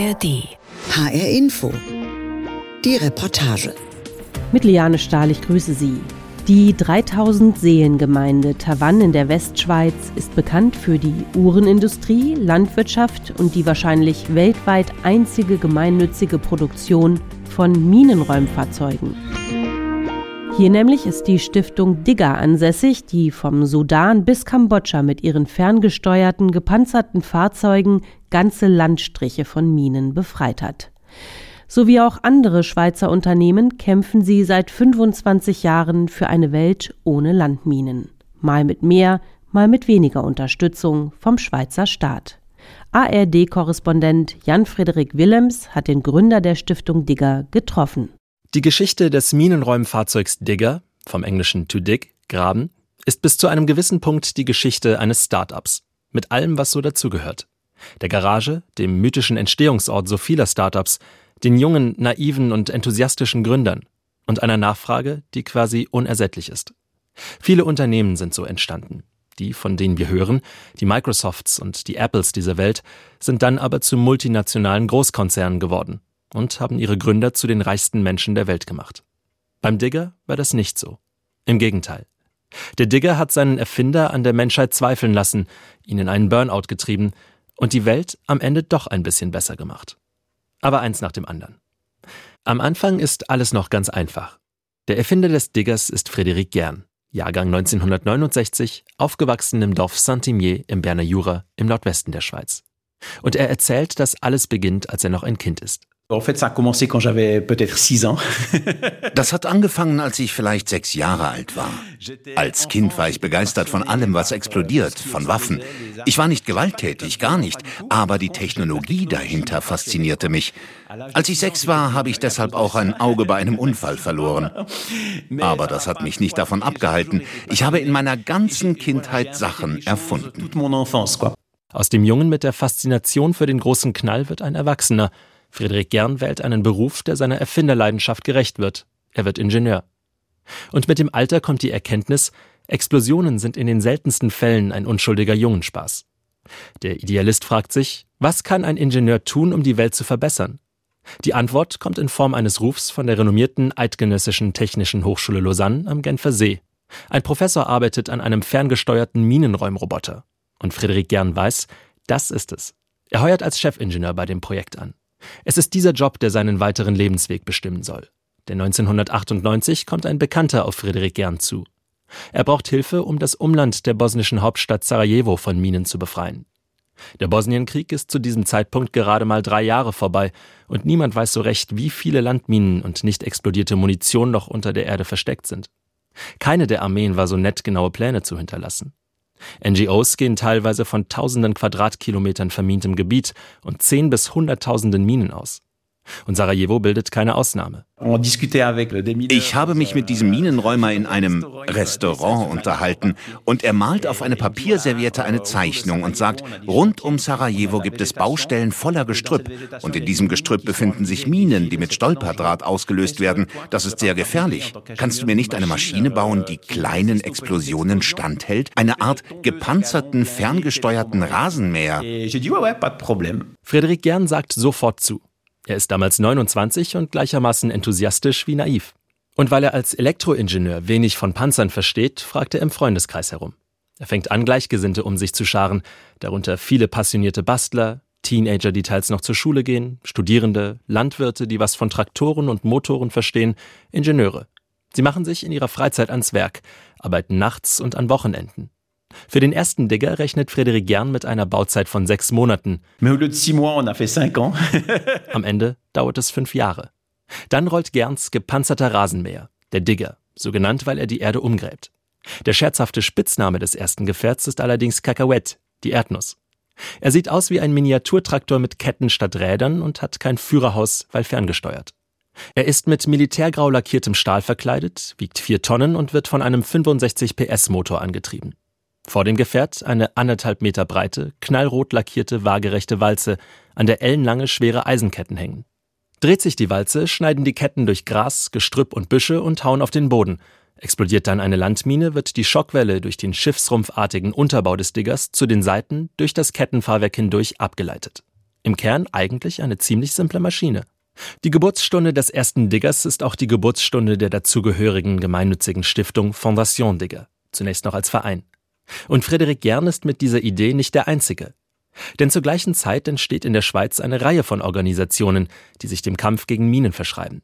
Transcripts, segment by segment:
ARD. HR Info. Die Reportage. Mit Liane Stahl, ich grüße Sie. Die 3000 Seelengemeinde Tavann in der Westschweiz ist bekannt für die Uhrenindustrie, Landwirtschaft und die wahrscheinlich weltweit einzige gemeinnützige Produktion von Minenräumfahrzeugen. Hier nämlich ist die Stiftung Digger ansässig, die vom Sudan bis Kambodscha mit ihren ferngesteuerten, gepanzerten Fahrzeugen ganze Landstriche von Minen befreit hat. So wie auch andere Schweizer Unternehmen kämpfen sie seit 25 Jahren für eine Welt ohne Landminen. Mal mit mehr, mal mit weniger Unterstützung vom Schweizer Staat. ARD-Korrespondent Jan-Frederik Willems hat den Gründer der Stiftung Digger getroffen. Die Geschichte des Minenräumfahrzeugs Digger, vom englischen to dig, graben, ist bis zu einem gewissen Punkt die Geschichte eines Start-ups, mit allem, was so dazugehört. Der Garage, dem mythischen Entstehungsort so vieler Startups, den jungen, naiven und enthusiastischen Gründern und einer Nachfrage, die quasi unersättlich ist. Viele Unternehmen sind so entstanden. Die, von denen wir hören, die Microsofts und die Apples dieser Welt, sind dann aber zu multinationalen Großkonzernen geworden und haben ihre Gründer zu den reichsten Menschen der Welt gemacht. Beim Digger war das nicht so. Im Gegenteil. Der Digger hat seinen Erfinder an der Menschheit zweifeln lassen, ihn in einen Burnout getrieben und die Welt am Ende doch ein bisschen besser gemacht. Aber eins nach dem anderen. Am Anfang ist alles noch ganz einfach. Der Erfinder des Diggers ist Frédéric Gern, Jahrgang 1969, aufgewachsen im Dorf Saint-Imier im Berner Jura im Nordwesten der Schweiz. Und er erzählt, dass alles beginnt, als er noch ein Kind ist. Das hat angefangen, als ich vielleicht sechs Jahre alt war. Als Kind war ich begeistert von allem, was explodiert, von Waffen. Ich war nicht gewalttätig, gar nicht, aber die Technologie dahinter faszinierte mich. Als ich sechs war, habe ich deshalb auch ein Auge bei einem Unfall verloren. Aber das hat mich nicht davon abgehalten. Ich habe in meiner ganzen Kindheit Sachen erfunden. Aus dem Jungen mit der Faszination für den großen Knall wird ein Erwachsener. Friedrich Gern wählt einen Beruf, der seiner Erfinderleidenschaft gerecht wird. Er wird Ingenieur. Und mit dem Alter kommt die Erkenntnis, Explosionen sind in den seltensten Fällen ein unschuldiger Jungenspaß. Der Idealist fragt sich, was kann ein Ingenieur tun, um die Welt zu verbessern? Die Antwort kommt in Form eines Rufs von der renommierten Eidgenössischen Technischen Hochschule Lausanne am Genfer See. Ein Professor arbeitet an einem ferngesteuerten Minenräumroboter. Und Friedrich Gern weiß, das ist es. Er heuert als Chefingenieur bei dem Projekt an. Es ist dieser Job, der seinen weiteren Lebensweg bestimmen soll. Denn 1998 kommt ein Bekannter auf Friedrich Gern zu. Er braucht Hilfe, um das Umland der bosnischen Hauptstadt Sarajevo von Minen zu befreien. Der Bosnienkrieg ist zu diesem Zeitpunkt gerade mal drei Jahre vorbei und niemand weiß so recht, wie viele Landminen und nicht explodierte Munition noch unter der Erde versteckt sind. Keine der Armeen war so nett, genaue Pläne zu hinterlassen. NGOs gehen teilweise von tausenden Quadratkilometern vermintem Gebiet und zehn bis hunderttausenden Minen aus. Und Sarajevo bildet keine Ausnahme. Ich habe mich mit diesem Minenräumer in einem Restaurant unterhalten und er malt auf eine Papierserviette eine Zeichnung und sagt, rund um Sarajevo gibt es Baustellen voller Gestrüpp und in diesem Gestrüpp befinden sich Minen, die mit Stolperdraht ausgelöst werden. Das ist sehr gefährlich. Kannst du mir nicht eine Maschine bauen, die kleinen Explosionen standhält? Eine Art gepanzerten, ferngesteuerten Rasenmäher? Frederik Gern sagt sofort zu. Er ist damals 29 und gleichermaßen enthusiastisch wie naiv. Und weil er als Elektroingenieur wenig von Panzern versteht, fragt er im Freundeskreis herum. Er fängt an, Gleichgesinnte um sich zu scharen, darunter viele passionierte Bastler, Teenager, die teils noch zur Schule gehen, Studierende, Landwirte, die was von Traktoren und Motoren verstehen, Ingenieure. Sie machen sich in ihrer Freizeit ans Werk, arbeiten nachts und an Wochenenden. Für den ersten Digger rechnet Frédéric Gern mit einer Bauzeit von sechs Monaten. Am Ende dauert es fünf Jahre. Dann rollt Gerns gepanzerter Rasenmäher, der Digger, so genannt, weil er die Erde umgräbt. Der scherzhafte Spitzname des ersten Gefährts ist allerdings Cacahuète, die Erdnuss. Er sieht aus wie ein Miniaturtraktor mit Ketten statt Rädern und hat kein Führerhaus, weil ferngesteuert. Er ist mit militärgrau lackiertem Stahl verkleidet, wiegt vier Tonnen und wird von einem 65 PS Motor angetrieben. Vor dem Gefährt eine anderthalb Meter breite, knallrot lackierte, waagerechte Walze, an der ellenlange, schwere Eisenketten hängen. Dreht sich die Walze, schneiden die Ketten durch Gras, Gestrüpp und Büsche und hauen auf den Boden. Explodiert dann eine Landmine, wird die Schockwelle durch den schiffsrumpfartigen Unterbau des Diggers zu den Seiten durch das Kettenfahrwerk hindurch abgeleitet. Im Kern eigentlich eine ziemlich simple Maschine. Die Geburtsstunde des ersten Diggers ist auch die Geburtsstunde der dazugehörigen gemeinnützigen Stiftung Fondation Digger, zunächst noch als Verein. Und Frederik Gern ist mit dieser Idee nicht der Einzige. Denn zur gleichen Zeit entsteht in der Schweiz eine Reihe von Organisationen, die sich dem Kampf gegen Minen verschreiben.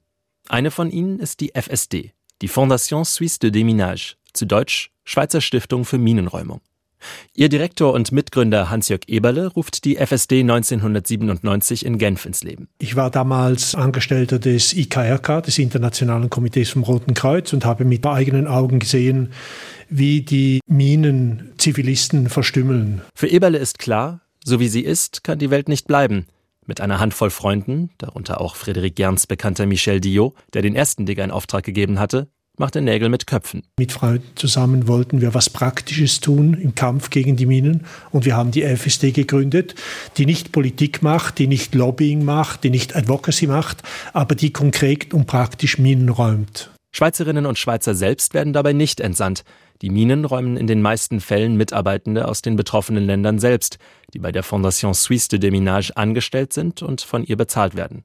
Eine von ihnen ist die FSD, die Fondation Suisse de Déminage, zu Deutsch Schweizer Stiftung für Minenräumung. Ihr Direktor und Mitgründer Hans-Jörg Eberle ruft die FSD 1997 in Genf ins Leben. Ich war damals Angestellter des IKRK, des Internationalen Komitees vom Roten Kreuz, und habe mit eigenen Augen gesehen, wie die Minen Zivilisten verstümmeln. Für Eberle ist klar, so wie sie ist, kann die Welt nicht bleiben. Mit einer Handvoll Freunden, darunter auch Frederik Gerns bekannter Michel Diot, der den ersten Digger in Auftrag gegeben hatte, machte Nägel mit Köpfen. Mit Freunden zusammen wollten wir was Praktisches tun im Kampf gegen die Minen und wir haben die FSD gegründet, die nicht Politik macht, die nicht Lobbying macht, die nicht Advocacy macht, aber die konkret und praktisch Minen räumt. Schweizerinnen und Schweizer selbst werden dabei nicht entsandt. Die Minen räumen in den meisten Fällen Mitarbeitende aus den betroffenen Ländern selbst, die bei der Fondation Suisse de Déminage angestellt sind und von ihr bezahlt werden.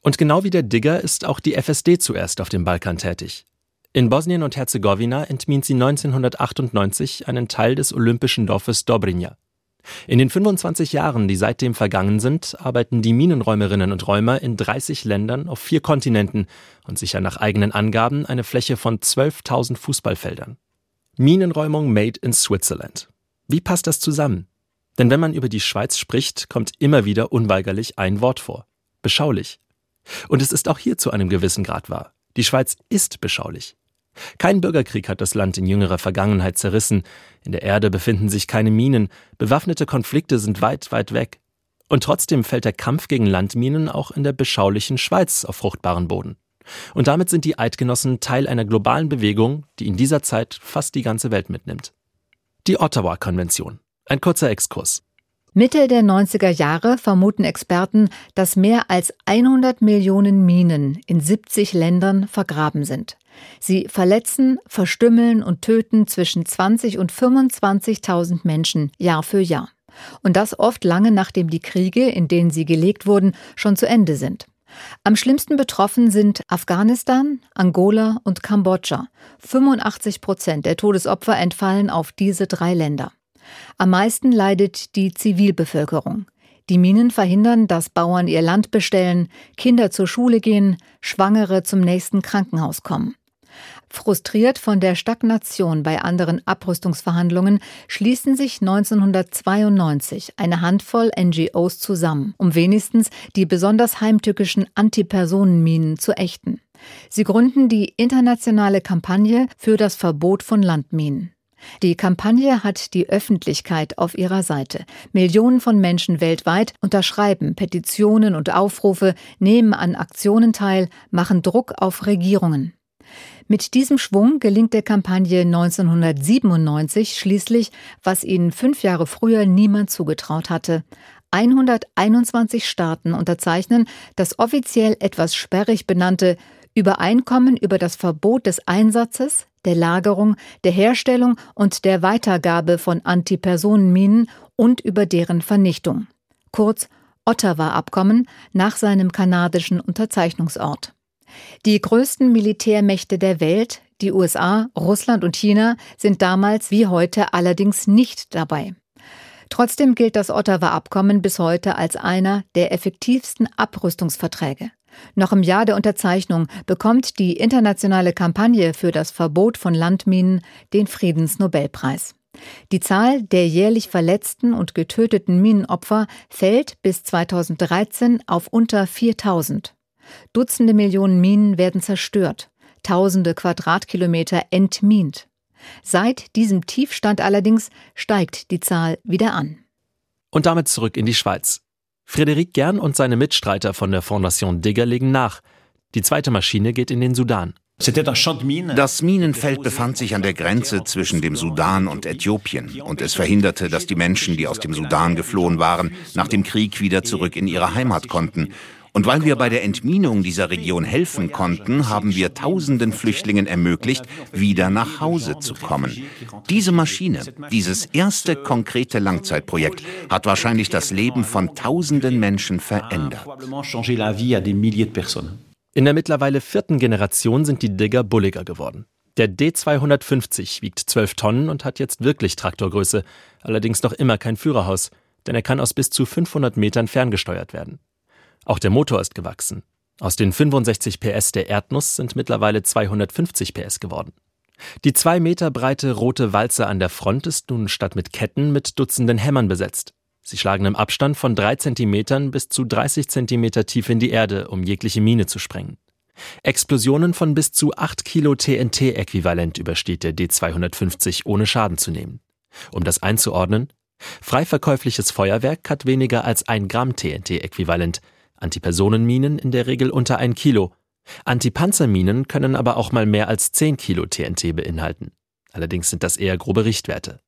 Und genau wie der Digger ist auch die FSD zuerst auf dem Balkan tätig. In Bosnien und Herzegowina entmint sie 1998 einen Teil des olympischen Dorfes Dobrinja. In den 25 Jahren, die seitdem vergangen sind, arbeiten die Minenräumerinnen und Räumer in 30 Ländern auf vier Kontinenten und sichern nach eigenen Angaben eine Fläche von 12.000 Fußballfeldern. Minenräumung made in Switzerland. Wie passt das zusammen? Denn wenn man über die Schweiz spricht, kommt immer wieder unweigerlich ein Wort vor. Beschaulich. Und es ist auch hier zu einem gewissen Grad wahr. Die Schweiz ist beschaulich. Kein Bürgerkrieg hat das Land in jüngerer Vergangenheit zerrissen, in der Erde befinden sich keine Minen, bewaffnete Konflikte sind weit, weit weg. Und trotzdem fällt der Kampf gegen Landminen auch in der beschaulichen Schweiz auf fruchtbaren Boden. Und damit sind die Eidgenossen Teil einer globalen Bewegung, die in dieser Zeit fast die ganze Welt mitnimmt. Die Ottawa-Konvention. Ein kurzer Exkurs. Mitte der 90er Jahre vermuten Experten, dass mehr als 100 Millionen Minen in 70 Ländern vergraben sind. Sie verletzen, verstümmeln und töten zwischen 20 und 25.000 Menschen Jahr für Jahr. Und das oft lange nachdem die Kriege, in denen sie gelegt wurden, schon zu Ende sind. Am schlimmsten betroffen sind Afghanistan, Angola und Kambodscha. 85 Prozent der Todesopfer entfallen auf diese drei Länder. Am meisten leidet die Zivilbevölkerung. Die Minen verhindern, dass Bauern ihr Land bestellen, Kinder zur Schule gehen, Schwangere zum nächsten Krankenhaus kommen. Frustriert von der Stagnation bei anderen Abrüstungsverhandlungen schließen sich 1992 eine Handvoll NGOs zusammen, um wenigstens die besonders heimtückischen Antipersonenminen zu ächten. Sie gründen die internationale Kampagne für das Verbot von Landminen. Die Kampagne hat die Öffentlichkeit auf ihrer Seite. Millionen von Menschen weltweit unterschreiben Petitionen und Aufrufe, nehmen an Aktionen teil, machen Druck auf Regierungen. Mit diesem Schwung gelingt der Kampagne 1997 schließlich, was ihnen fünf Jahre früher niemand zugetraut hatte. 121 Staaten unterzeichnen das offiziell etwas sperrig benannte Übereinkommen über das Verbot des Einsatzes, der Lagerung, der Herstellung und der Weitergabe von Antipersonenminen und über deren Vernichtung. Kurz Ottawa-Abkommen nach seinem kanadischen Unterzeichnungsort. Die größten Militärmächte der Welt, die USA, Russland und China, sind damals wie heute allerdings nicht dabei. Trotzdem gilt das Ottawa-Abkommen bis heute als einer der effektivsten Abrüstungsverträge. Noch im Jahr der Unterzeichnung bekommt die internationale Kampagne für das Verbot von Landminen den Friedensnobelpreis. Die Zahl der jährlich verletzten und getöteten Minenopfer fällt bis 2013 auf unter 4000. Dutzende Millionen Minen werden zerstört, tausende Quadratkilometer entmint. Seit diesem Tiefstand allerdings steigt die Zahl wieder an. Und damit zurück in die Schweiz. Frederik Gern und seine Mitstreiter von der Fondation Digger legen nach. Die zweite Maschine geht in den Sudan. Das Minenfeld befand sich an der Grenze zwischen dem Sudan und Äthiopien und es verhinderte, dass die Menschen, die aus dem Sudan geflohen waren, nach dem Krieg wieder zurück in ihre Heimat konnten Und weil wir bei der Entminung dieser Region helfen konnten, haben wir tausenden Flüchtlingen ermöglicht, wieder nach Hause zu kommen. Diese Maschine, dieses erste konkrete Langzeitprojekt, hat wahrscheinlich das Leben von tausenden Menschen verändert. In der mittlerweile vierten Generation sind die Digger bulliger geworden. Der D250 wiegt 12 Tonnen und hat jetzt wirklich Traktorgröße, allerdings noch immer kein Führerhaus, denn er kann aus bis zu 500 Metern ferngesteuert werden. Auch der Motor ist gewachsen. Aus den 65 PS der Erdnuss sind mittlerweile 250 PS geworden. Die zwei Meter breite rote Walze an der Front ist nun statt mit Ketten mit Dutzenden Hämmern besetzt. Sie schlagen im Abstand von drei Zentimetern bis zu 30 Zentimeter tief in die Erde, um jegliche Mine zu sprengen. Explosionen von bis zu 8 Kilo TNT-Äquivalent übersteht der D250 ohne Schaden zu nehmen. Um das einzuordnen, freiverkäufliches Feuerwerk hat weniger als 1 Gramm TNT-Äquivalent, Antipersonenminen in der Regel unter 1 Kilo. Antipanzerminen können aber auch mal mehr als 10 Kilo TNT beinhalten. Allerdings sind das eher grobe Richtwerte.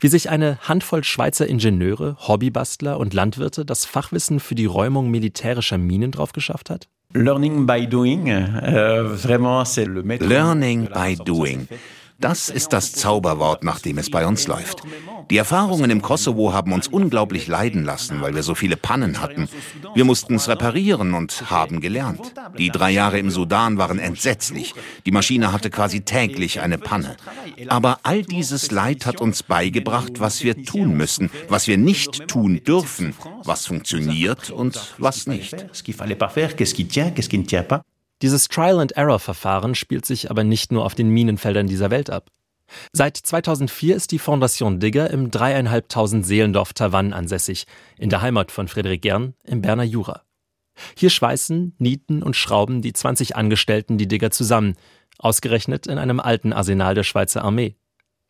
Wie sich eine Handvoll Schweizer Ingenieure, Hobbybastler und Landwirte das Fachwissen für die Räumung militärischer Minen drauf geschafft hat? Learning by doing, vraiment c'est le Learning by doing. Das ist das Zauberwort, nach dem es bei uns läuft. Die Erfahrungen im Kosovo haben uns unglaublich leiden lassen, weil wir so viele Pannen hatten. Wir mussten es reparieren und haben gelernt. Die drei Jahre im Sudan waren entsetzlich. Die Maschine hatte quasi täglich eine Panne. Aber all dieses Leid hat uns beigebracht, was wir tun müssen, was wir nicht tun dürfen, was funktioniert und was nicht. Dieses Trial-and-Error-Verfahren spielt sich aber nicht nur auf den Minenfeldern dieser Welt ab. Seit 2004 ist die Fondation Digger im dreieinhalbtausend Seelendorf Tavannes ansässig, in der Heimat von Frederik Gern im Berner Jura. Hier schweißen, nieten und schrauben die 20 Angestellten die Digger zusammen, ausgerechnet in einem alten Arsenal der Schweizer Armee.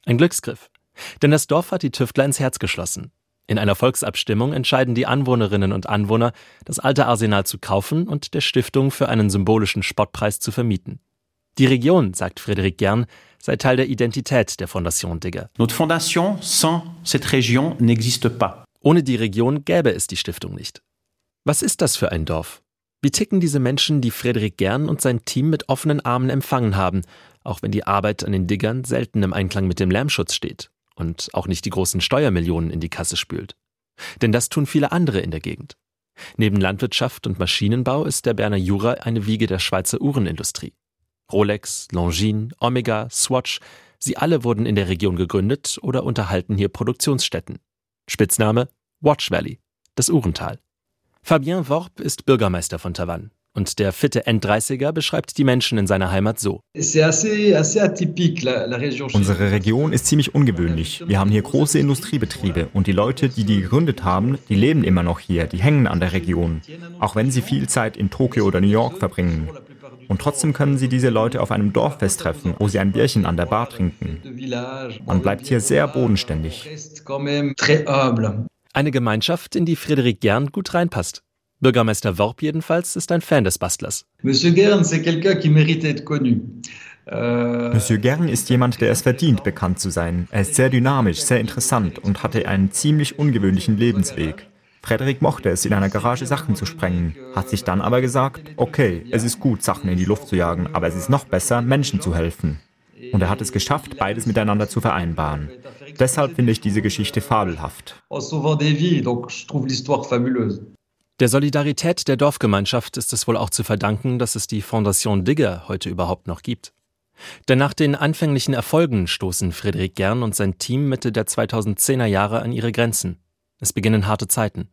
Ein Glücksgriff. Denn das Dorf hat die Tüftler ins Herz geschlossen. In einer Volksabstimmung entscheiden die Anwohnerinnen und Anwohner, das alte Arsenal zu kaufen und der Stiftung für einen symbolischen Spottpreis zu vermieten. Die Region, sagt Frédéric Gern, sei Teil der Identität der Fondation Digger. Notre fondation sans cette région n'existe pas. Ohne die Region gäbe es die Stiftung nicht. Was ist das für ein Dorf? Wie ticken diese Menschen, die Frédéric Gern und sein Team mit offenen Armen empfangen haben, auch wenn die Arbeit an den Diggern selten im Einklang mit dem Lärmschutz steht? Und auch nicht die großen Steuermillionen in die Kasse spült. Denn das tun viele andere in der Gegend. Neben Landwirtschaft und Maschinenbau ist der Berner Jura eine Wiege der Schweizer Uhrenindustrie. Rolex, Longines, Omega, Swatch, sie alle wurden in der Region gegründet oder unterhalten hier Produktionsstätten. Spitzname Watch Valley, das Uhrental. Fabien Worp ist Bürgermeister von Tavannes. Und der fitte N30er beschreibt die Menschen in seiner Heimat so. Unsere Region ist ziemlich ungewöhnlich. Wir haben hier große Industriebetriebe und die Leute, die die gegründet haben, die leben immer noch hier, die hängen an der Region, auch wenn sie viel Zeit in Tokio oder New York verbringen. Und trotzdem können Sie diese Leute auf einem Dorffest treffen, wo sie ein Bierchen an der Bar trinken. Man bleibt hier sehr bodenständig. Eine Gemeinschaft, in die Frederik Gern gut reinpasst. Bürgermeister Worp jedenfalls ist ein Fan des Bastlers. Monsieur Gern, c'est quelqu'un qui mérite d'être connu. Monsieur Gern ist jemand, der es verdient, bekannt zu sein. Er ist sehr dynamisch, sehr interessant und hatte einen ziemlich ungewöhnlichen Lebensweg. Frederik mochte es, in einer Garage Sachen zu sprengen, hat sich dann aber gesagt, okay, es ist gut, Sachen in die Luft zu jagen, aber es ist noch besser, Menschen zu helfen. Und er hat es geschafft, beides miteinander zu vereinbaren. Deshalb finde ich diese Geschichte fabelhaft. Der Solidarität der Dorfgemeinschaft ist es wohl auch zu verdanken, dass es die Fondation Digger heute überhaupt noch gibt. Denn nach den anfänglichen Erfolgen stoßen Friedrich Gern und sein Team Mitte der 2010er Jahre an ihre Grenzen. Es beginnen harte Zeiten.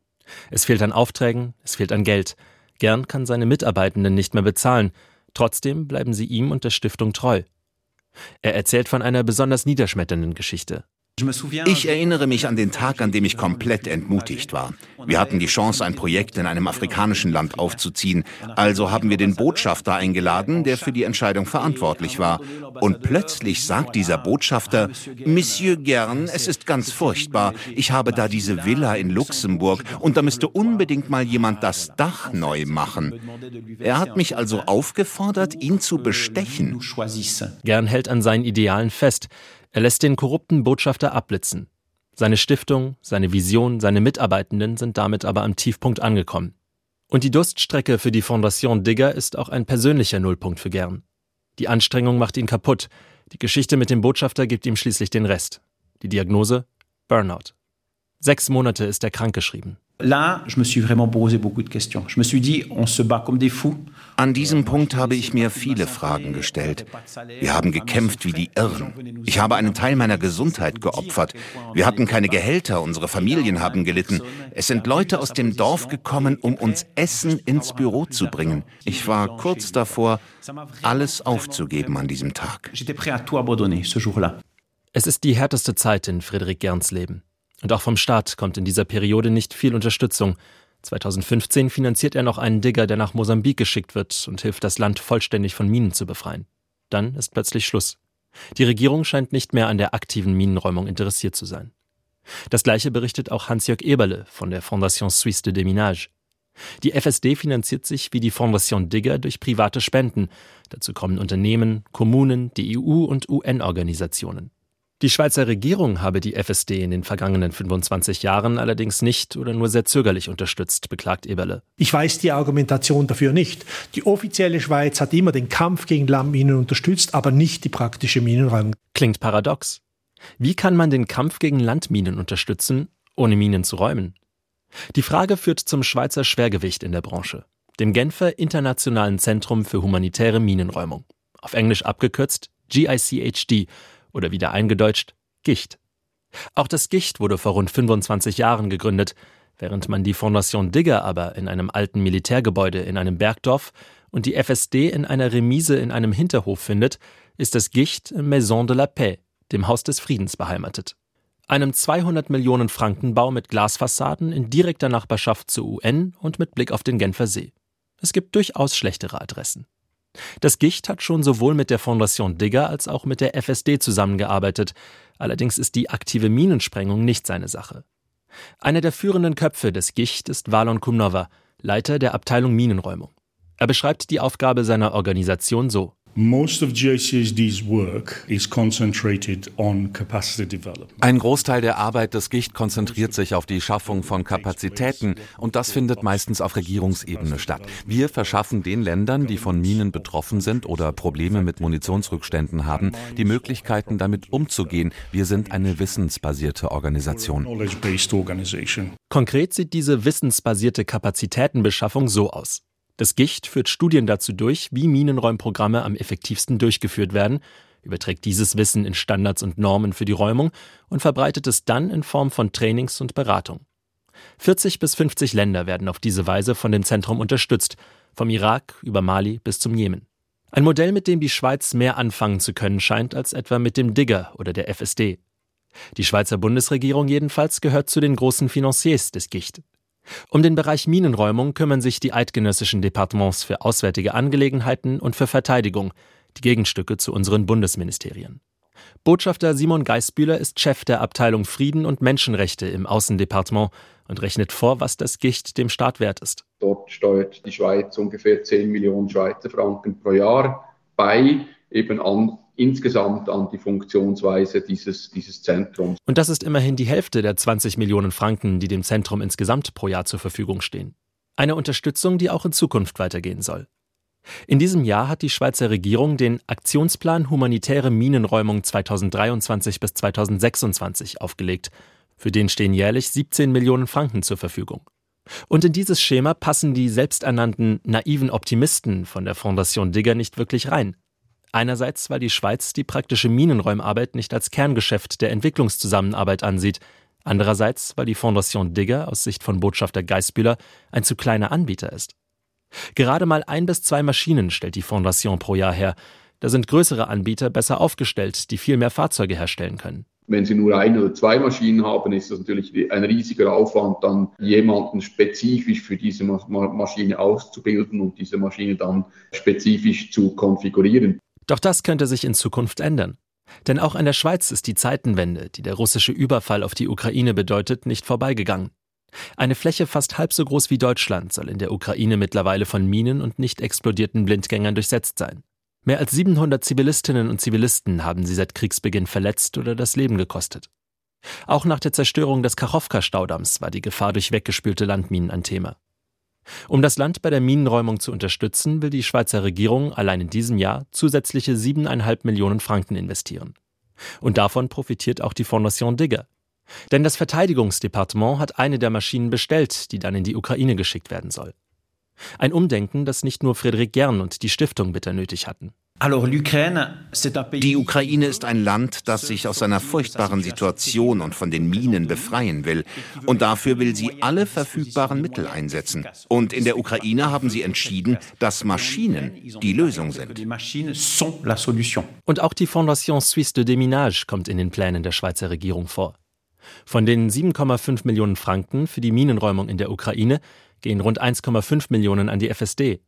Es fehlt an Aufträgen, es fehlt an Geld. Gern kann seine Mitarbeitenden nicht mehr bezahlen. Trotzdem bleiben sie ihm und der Stiftung treu. Er erzählt von einer besonders niederschmetternden Geschichte. Ich erinnere mich an den Tag, an dem ich komplett entmutigt war. Wir hatten die Chance, ein Projekt in einem afrikanischen Land aufzuziehen. Also haben wir den Botschafter eingeladen, der für die Entscheidung verantwortlich war. Und plötzlich sagt dieser Botschafter, Monsieur Gern, es ist ganz furchtbar. Ich habe da diese Villa in Luxemburg und da müsste unbedingt mal jemand das Dach neu machen. Er hat mich also aufgefordert, ihn zu bestechen. Gern hält an seinen Idealen fest. Er lässt den korrupten Botschafter abblitzen. Seine Stiftung, seine Vision, seine Mitarbeitenden sind damit aber am Tiefpunkt angekommen. Und die Durststrecke für die Fondation Digger ist auch ein persönlicher Nullpunkt für Gern. Die Anstrengung macht ihn kaputt. Die Geschichte mit dem Botschafter gibt ihm schließlich den Rest. Die Diagnose? Burnout. Sechs Monate ist er krankgeschrieben. Là, je me suis vraiment posé beaucoup de questions. Je me suis dit, on se bat comme des fous. An diesem Punkt habe ich mir viele Fragen gestellt. Wir haben gekämpft wie die Irren. Ich habe einen Teil meiner Gesundheit geopfert. Wir hatten keine Gehälter, unsere Familien haben gelitten. Es sind Leute aus dem Dorf gekommen, um uns Essen ins Büro zu bringen. Ich war kurz davor, alles aufzugeben an diesem Tag. Es ist die härteste Zeit in Friedrich Gerns Leben. Und auch vom Staat kommt in dieser Periode nicht viel Unterstützung. 2015 finanziert er noch einen Digger, der nach Mosambik geschickt wird und hilft, das Land vollständig von Minen zu befreien. Dann ist plötzlich Schluss. Die Regierung scheint nicht mehr an der aktiven Minenräumung interessiert zu sein. Das gleiche berichtet auch Hans-Jörg Eberle von der Fondation Suisse de Déminage. Die FSD finanziert sich wie die Fondation Digger durch private Spenden. Dazu kommen Unternehmen, Kommunen, die EU und UN-Organisationen. Die Schweizer Regierung habe die FSD in den vergangenen 25 Jahren allerdings nicht oder nur sehr zögerlich unterstützt, beklagt Eberle. Ich weiß die Argumentation dafür nicht. Die offizielle Schweiz hat immer den Kampf gegen Landminen unterstützt, aber nicht die praktische Minenräumung. Klingt paradox. Wie kann man den Kampf gegen Landminen unterstützen, ohne Minen zu räumen? Die Frage führt zum Schweizer Schwergewicht in der Branche, dem Genfer Internationalen Zentrum für humanitäre Minenräumung, auf Englisch abgekürzt GICHD oder wieder eingedeutscht Gicht. Auch das Gicht wurde vor rund 25 Jahren gegründet, während man die Fondation Digger aber in einem alten Militärgebäude in einem Bergdorf und die FSD in einer Remise in einem Hinterhof findet, ist das Gicht Maison de la Paix, dem Haus des Friedens, beheimatet. Einem 200 Millionen Franken Bau mit Glasfassaden in direkter Nachbarschaft zur UN und mit Blick auf den Genfer See. Es gibt durchaus schlechtere Adressen. Das Gicht hat schon sowohl mit der Fondation Digger als auch mit der FSD zusammengearbeitet, allerdings ist die aktive Minensprengung nicht seine Sache. Einer der führenden Köpfe des Gicht ist Valon Kumnova, Leiter der Abteilung Minenräumung. Er beschreibt die Aufgabe seiner Organisation so. Ein Großteil der Arbeit des Gicht konzentriert sich auf die Schaffung von Kapazitäten und das findet meistens auf Regierungsebene statt. Wir verschaffen den Ländern, die von Minen betroffen sind oder Probleme mit Munitionsrückständen haben, die Möglichkeiten damit umzugehen. Wir sind eine wissensbasierte Organisation. Konkret sieht diese wissensbasierte Kapazitätenbeschaffung so aus. Das Gicht führt Studien dazu durch, wie Minenräumprogramme am effektivsten durchgeführt werden, überträgt dieses Wissen in Standards und Normen für die Räumung und verbreitet es dann in Form von Trainings und Beratung. 40 bis 50 Länder werden auf diese Weise von dem Zentrum unterstützt, vom Irak über Mali bis zum Jemen. Ein Modell, mit dem die Schweiz mehr anfangen zu können scheint als etwa mit dem Digger oder der FSD. Die Schweizer Bundesregierung jedenfalls gehört zu den großen Financiers des Gicht. Um den Bereich Minenräumung kümmern sich die eidgenössischen Departements für Auswärtige Angelegenheiten und für Verteidigung, die Gegenstücke zu unseren Bundesministerien. Botschafter Simon Geisbühler ist Chef der Abteilung Frieden und Menschenrechte im Außendepartement und rechnet vor, was das Gicht dem Staat wert ist. Dort steuert die Schweiz ungefähr 10 Millionen Schweizer Franken pro Jahr bei, eben an insgesamt an die Funktionsweise dieses, dieses Zentrums. Und das ist immerhin die Hälfte der 20 Millionen Franken, die dem Zentrum insgesamt pro Jahr zur Verfügung stehen. Eine Unterstützung, die auch in Zukunft weitergehen soll. In diesem Jahr hat die Schweizer Regierung den Aktionsplan Humanitäre Minenräumung 2023 bis 2026 aufgelegt. Für den stehen jährlich 17 Millionen Franken zur Verfügung. Und in dieses Schema passen die selbsternannten naiven Optimisten von der Fondation Digger nicht wirklich rein. Einerseits, weil die Schweiz die praktische Minenräumarbeit nicht als Kerngeschäft der Entwicklungszusammenarbeit ansieht, andererseits, weil die Fondation Digger aus Sicht von Botschafter Geisbühler ein zu kleiner Anbieter ist. Gerade mal ein bis zwei Maschinen stellt die Fondation pro Jahr her. Da sind größere Anbieter besser aufgestellt, die viel mehr Fahrzeuge herstellen können. Wenn Sie nur ein oder zwei Maschinen haben, ist das natürlich ein riesiger Aufwand, dann jemanden spezifisch für diese Maschine auszubilden und diese Maschine dann spezifisch zu konfigurieren. Doch das könnte sich in Zukunft ändern. Denn auch an der Schweiz ist die Zeitenwende, die der russische Überfall auf die Ukraine bedeutet, nicht vorbeigegangen. Eine Fläche fast halb so groß wie Deutschland soll in der Ukraine mittlerweile von Minen und nicht explodierten Blindgängern durchsetzt sein. Mehr als 700 Zivilistinnen und Zivilisten haben sie seit Kriegsbeginn verletzt oder das Leben gekostet. Auch nach der Zerstörung des Kachowka-Staudamms war die Gefahr durch weggespülte Landminen ein Thema. Um das Land bei der Minenräumung zu unterstützen, will die Schweizer Regierung allein in diesem Jahr zusätzliche 7,5 Millionen Franken investieren. Und davon profitiert auch die Fondation Digger. Denn das Verteidigungsdepartement hat eine der Maschinen bestellt, die dann in die Ukraine geschickt werden soll. Ein Umdenken, das nicht nur Friedrich Gern und die Stiftung bitter nötig hatten. Die Ukraine ist ein Land, das sich aus seiner furchtbaren Situation und von den Minen befreien will. Und dafür will sie alle verfügbaren Mittel einsetzen. Und in der Ukraine haben sie entschieden, dass Maschinen die Lösung sind. Und auch die Fondation Suisse de Déminage kommt in den Plänen der Schweizer Regierung vor. Von den 7,5 Millionen Franken für die Minenräumung in der Ukraine gehen rund 1,5 Millionen an die FSD.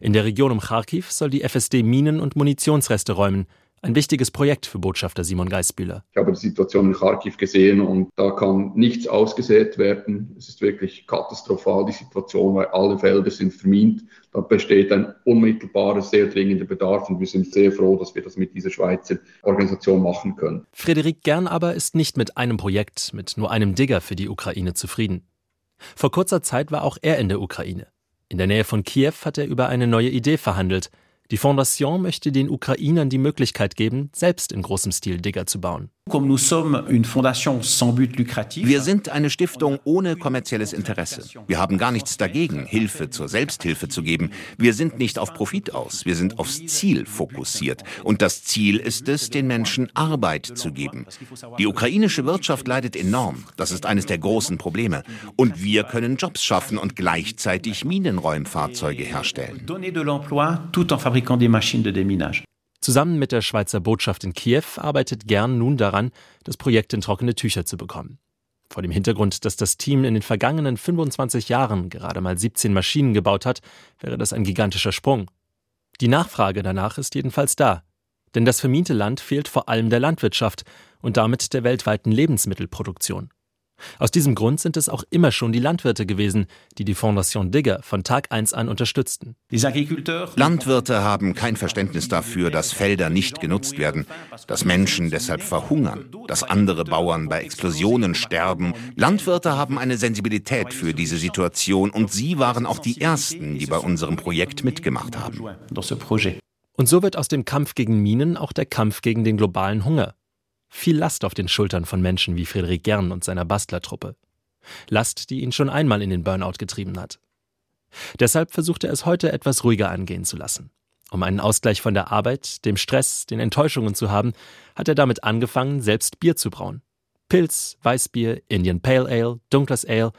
In der Region um Kharkiv soll die FSD Minen und Munitionsreste räumen. Ein wichtiges Projekt für Botschafter Simon Geisbühler. Ich habe die Situation in Kharkiv gesehen und da kann nichts ausgesät werden. Es ist wirklich katastrophal, die Situation, weil alle Felder sind vermint. Da besteht ein unmittelbarer, sehr dringender Bedarf und wir sind sehr froh, dass wir das mit dieser Schweizer Organisation machen können. Frederik Gern aber ist nicht mit einem Projekt, mit nur einem Digger für die Ukraine zufrieden. Vor kurzer Zeit war auch er in der Ukraine. In der Nähe von Kiew hat er über eine neue Idee verhandelt. Die Fondation möchte den Ukrainern die Möglichkeit geben, selbst in großem Stil Digger zu bauen. Wir sind eine Stiftung ohne kommerzielles Interesse. Wir haben gar nichts dagegen, Hilfe zur Selbsthilfe zu geben. Wir sind nicht auf Profit aus, wir sind aufs Ziel fokussiert. Und das Ziel ist es, den Menschen Arbeit zu geben. Die ukrainische Wirtschaft leidet enorm. Das ist eines der großen Probleme. Und wir können Jobs schaffen und gleichzeitig Minenräumfahrzeuge herstellen. Zusammen mit der Schweizer Botschaft in Kiew arbeitet Gern nun daran, das Projekt in trockene Tücher zu bekommen. Vor dem Hintergrund, dass das Team in den vergangenen 25 Jahren gerade mal 17 Maschinen gebaut hat, wäre das ein gigantischer Sprung. Die Nachfrage danach ist jedenfalls da. Denn das vermiente Land fehlt vor allem der Landwirtschaft und damit der weltweiten Lebensmittelproduktion. Aus diesem Grund sind es auch immer schon die Landwirte gewesen, die die Fondation Digger von Tag 1 an unterstützten. Landwirte haben kein Verständnis dafür, dass Felder nicht genutzt werden, dass Menschen deshalb verhungern, dass andere Bauern bei Explosionen sterben. Landwirte haben eine Sensibilität für diese Situation und sie waren auch die Ersten, die bei unserem Projekt mitgemacht haben. Und so wird aus dem Kampf gegen Minen auch der Kampf gegen den globalen Hunger viel Last auf den Schultern von Menschen wie Friedrich Gern und seiner Bastlertruppe. Last, die ihn schon einmal in den Burnout getrieben hat. Deshalb versucht er es heute etwas ruhiger angehen zu lassen. Um einen Ausgleich von der Arbeit, dem Stress, den Enttäuschungen zu haben, hat er damit angefangen, selbst Bier zu brauen. Pilz, Weißbier, Indian Pale Ale, dunkles Ale.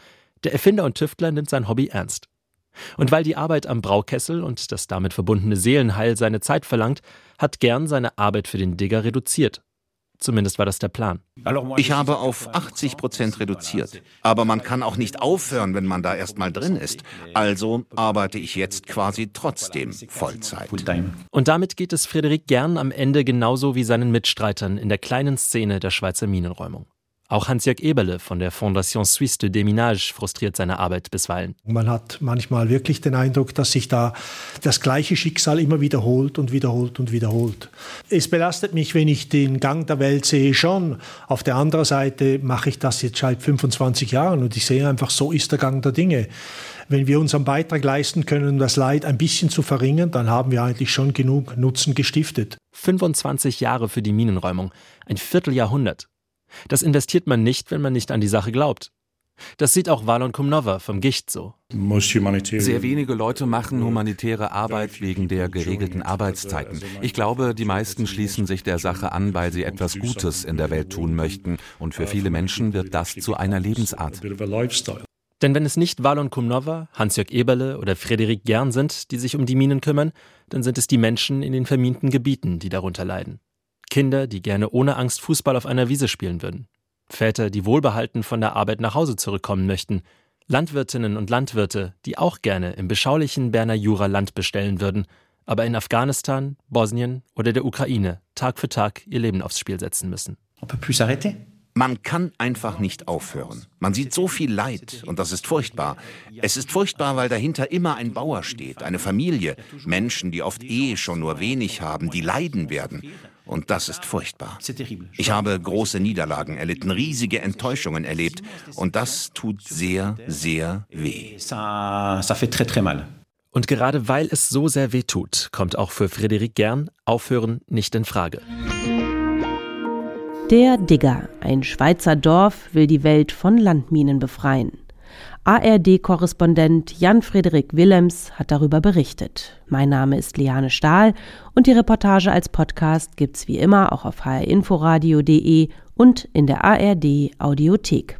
Der Erfinder und Tüftler nimmt sein Hobby ernst. Und weil die Arbeit am Braukessel und das damit verbundene Seelenheil seine Zeit verlangt, hat Gern seine Arbeit für den Digger reduziert Zumindest war das der Plan. Ich habe auf 80 Prozent reduziert. Aber man kann auch nicht aufhören, wenn man da erstmal drin ist. Also arbeite ich jetzt quasi trotzdem Vollzeit. Und damit geht es Frederik Gern am Ende genauso wie seinen Mitstreitern in der kleinen Szene der Schweizer Minenräumung. Auch Hans-Jörg Eberle von der Fondation Suisse de Déminage frustriert seine Arbeit bisweilen. Man hat manchmal wirklich den Eindruck, dass sich da das gleiche Schicksal immer wiederholt und wiederholt und wiederholt. Es belastet mich, wenn ich den Gang der Welt sehe, schon. Auf der anderen Seite mache ich das jetzt seit 25 Jahren und ich sehe einfach, so ist der Gang der Dinge. Wenn wir unseren Beitrag leisten können, das Leid ein bisschen zu verringern, dann haben wir eigentlich schon genug Nutzen gestiftet. 25 Jahre für die Minenräumung, ein Vierteljahrhundert. Das investiert man nicht, wenn man nicht an die Sache glaubt. Das sieht auch Valon Kumnova vom Gicht so. Sehr wenige Leute machen humanitäre Arbeit wegen der geregelten Arbeitszeiten. Ich glaube, die meisten schließen sich der Sache an, weil sie etwas Gutes in der Welt tun möchten. Und für viele Menschen wird das zu einer Lebensart. Denn wenn es nicht Valon Kumnova, Hans-Jörg Eberle oder Frederik Gern sind, die sich um die Minen kümmern, dann sind es die Menschen in den verminten Gebieten, die darunter leiden. Kinder, die gerne ohne Angst Fußball auf einer Wiese spielen würden. Väter, die wohlbehalten von der Arbeit nach Hause zurückkommen möchten. Landwirtinnen und Landwirte, die auch gerne im beschaulichen Berner Jura Land bestellen würden, aber in Afghanistan, Bosnien oder der Ukraine Tag für Tag ihr Leben aufs Spiel setzen müssen. Man kann einfach nicht aufhören. Man sieht so viel Leid und das ist furchtbar. Es ist furchtbar, weil dahinter immer ein Bauer steht, eine Familie, Menschen, die oft eh schon nur wenig haben, die leiden werden. Und das ist furchtbar. Ich habe große Niederlagen erlitten, riesige Enttäuschungen erlebt. Und das tut sehr, sehr weh. Und gerade weil es so sehr weh tut, kommt auch für Frederik Gern Aufhören nicht in Frage. Der Digger, ein Schweizer Dorf, will die Welt von Landminen befreien. ARD-Korrespondent Jan-Frederik Willems hat darüber berichtet. Mein Name ist Liane Stahl und die Reportage als Podcast gibt's wie immer auch auf hrinforadio.de und in der ARD Audiothek.